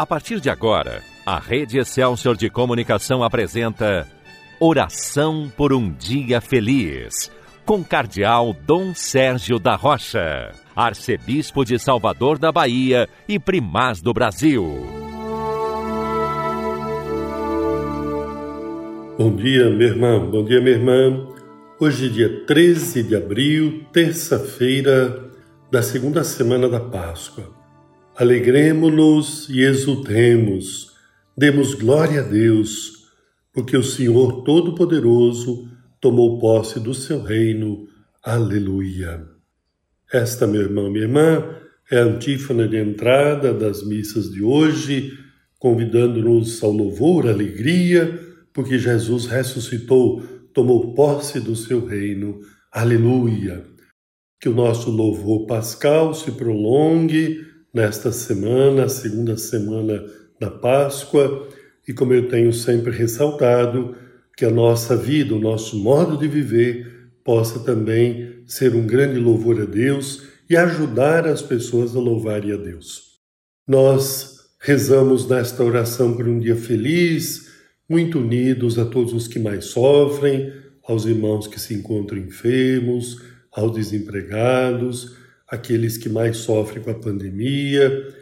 A partir de agora, a Rede Excelsior de Comunicação apresenta Oração por um Dia Feliz, com Cardeal Dom Sérgio da Rocha, Arcebispo de Salvador da Bahia e Primaz do Brasil. Bom dia, meu irmão, bom dia, minha irmã. Hoje, dia 13 de abril, terça-feira da segunda semana da Páscoa. Alegremos-nos e exultemos, demos glória a Deus, porque o Senhor Todo-Poderoso tomou posse do seu reino. Aleluia. Esta, meu irmão, minha irmã, é a antífona de entrada das missas de hoje, convidando-nos ao louvor, alegria, porque Jesus ressuscitou, tomou posse do seu reino. Aleluia. Que o nosso louvor pascal se prolongue nesta semana, a segunda semana da Páscoa, e como eu tenho sempre ressaltado, que a nossa vida, o nosso modo de viver, possa também ser um grande louvor a Deus e ajudar as pessoas a louvarem a Deus. Nós rezamos nesta oração por um dia feliz, muito unidos a todos os que mais sofrem, aos irmãos que se encontram enfermos, aos desempregados, aqueles que mais sofrem com a pandemia.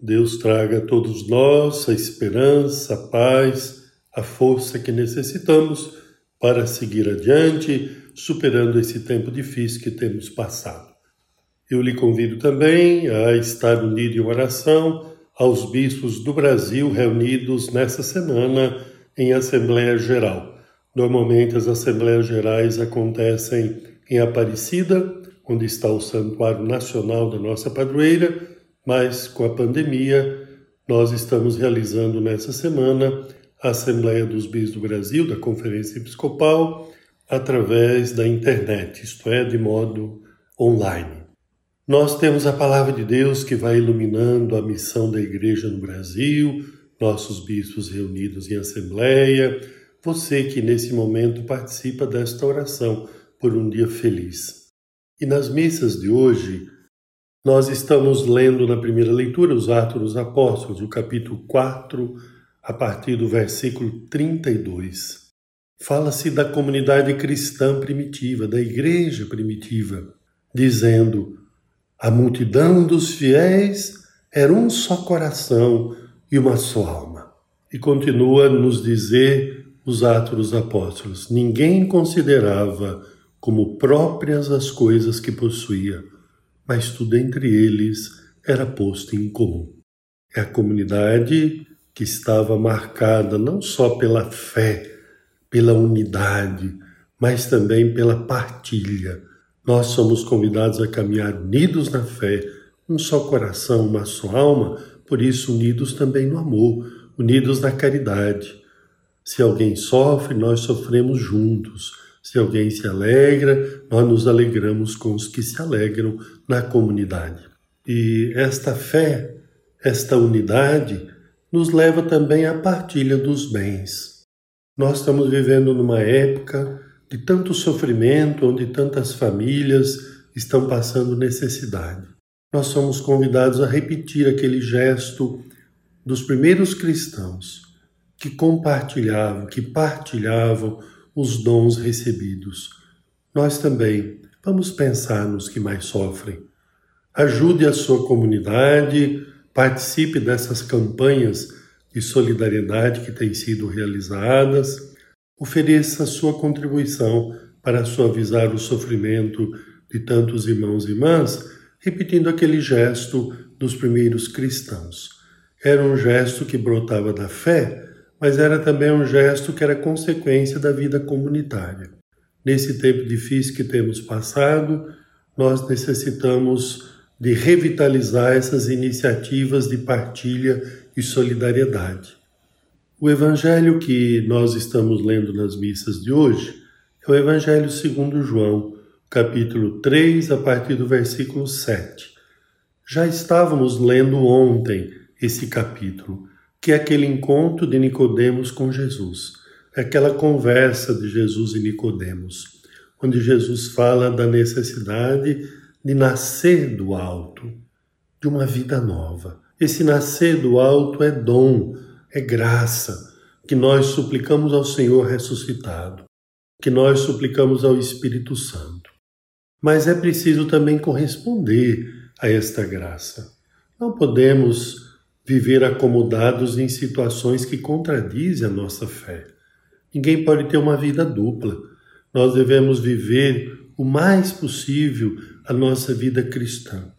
Deus traga a todos nós a esperança, a paz, a força que necessitamos para seguir adiante, superando esse tempo difícil que temos passado. Eu lhe convido também a estar unido em oração aos bispos do Brasil reunidos nessa semana em Assembleia Geral. Normalmente as Assembleias Gerais acontecem em Aparecida, onde está o Santuário Nacional da nossa padroeira, mas com a pandemia, nós estamos realizando nessa semana a Assembleia dos Bis do Brasil, da Conferência Episcopal, através da internet, isto é, de modo online. Nós temos a palavra de Deus que vai iluminando a missão da Igreja no Brasil, nossos bispos reunidos em assembleia, você que nesse momento participa desta oração por um dia feliz. E nas missas de hoje, nós estamos lendo na primeira leitura os Atos dos Apóstolos, o capítulo 4, a partir do versículo 32. Fala-se da comunidade cristã primitiva, da igreja primitiva, dizendo: a multidão dos fiéis era um só coração e uma só alma. E continua nos dizer os Atos dos Apóstolos: ninguém considerava como próprias as coisas que possuía, mas tudo entre eles era posto em comum. É a comunidade que estava marcada não só pela fé, pela unidade, mas também pela partilha. Nós somos convidados a caminhar unidos na fé, um só coração, uma só alma, por isso unidos também no amor, unidos na caridade. Se alguém sofre, nós sofremos juntos. Se alguém se alegra, nós nos alegramos com os que se alegram na comunidade. E esta fé, esta unidade, nos leva também à partilha dos bens. Nós estamos vivendo numa época de tanto sofrimento, onde tantas famílias estão passando necessidade. Nós somos convidados a repetir aquele gesto dos primeiros cristãos que compartilhavam, que partilhavam os dons recebidos. Nós também vamos pensar nos que mais sofrem. Ajude a sua comunidade, participe dessas campanhas de solidariedade que têm sido realizadas, ofereça sua contribuição para suavizar o sofrimento de tantos irmãos e irmãs, repetindo aquele gesto dos primeiros cristãos. Era um gesto que brotava da fé, mas era também um gesto que era consequência da vida comunitária. Nesse tempo difícil que temos passado, nós necessitamos de revitalizar essas iniciativas de partilha e solidariedade. O evangelho que nós estamos lendo nas missas de hoje é o Evangelho segundo João, capítulo 3, a partir do versículo 7. Já estávamos lendo ontem esse capítulo que é aquele encontro de Nicodemos com Jesus, aquela conversa de Jesus e Nicodemos, onde Jesus fala da necessidade de nascer do alto, de uma vida nova. Esse nascer do alto é dom, é graça, que nós suplicamos ao Senhor ressuscitado, que nós suplicamos ao Espírito Santo. Mas é preciso também corresponder a esta graça. Não podemos viver acomodados em situações que contradizem a nossa fé. Ninguém pode ter uma vida dupla. Nós devemos viver o mais possível a nossa vida cristã.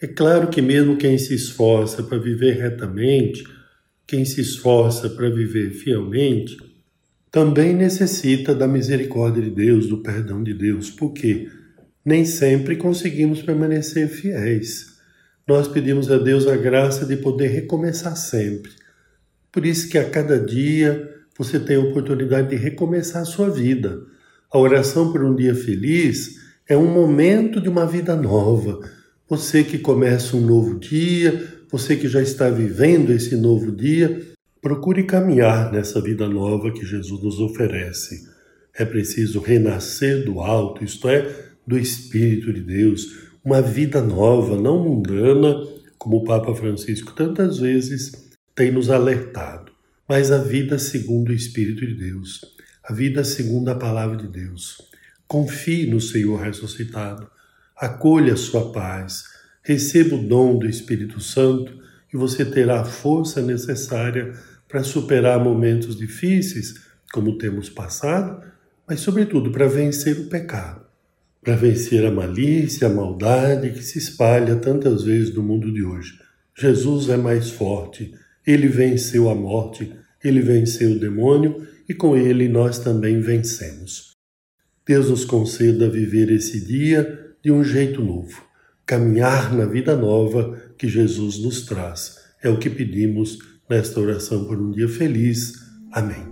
É claro que, mesmo quem se esforça para viver retamente, quem se esforça para viver fielmente, também necessita da misericórdia de Deus, do perdão de Deus, porque nem sempre conseguimos permanecer fiéis. Nós pedimos a Deus a graça de poder recomeçar sempre. Por isso que a cada dia você tem a oportunidade de recomeçar a sua vida. A oração por um dia feliz é um momento de uma vida nova. Você que começa um novo dia, você que já está vivendo esse novo dia, procure caminhar nessa vida nova que Jesus nos oferece. É preciso renascer do alto, isto é, do Espírito de Deus, uma vida nova, não mundana, como o Papa Francisco tantas vezes tem nos alertado, mas a vida segundo o Espírito de Deus, a vida segundo a palavra de Deus. Confie no Senhor ressuscitado, acolha a sua paz, receba o dom do Espírito Santo e você terá a força necessária para superar momentos difíceis, como temos passado, mas, sobretudo, para vencer o pecado, para vencer a malícia, a maldade que se espalha tantas vezes no mundo de hoje. Jesus é mais forte, ele venceu a morte, ele venceu o demônio e com ele nós também vencemos. Deus nos conceda viver esse dia de um jeito novo caminhar na vida nova que Jesus nos traz. É o que pedimos nesta oração por um dia feliz. Amém.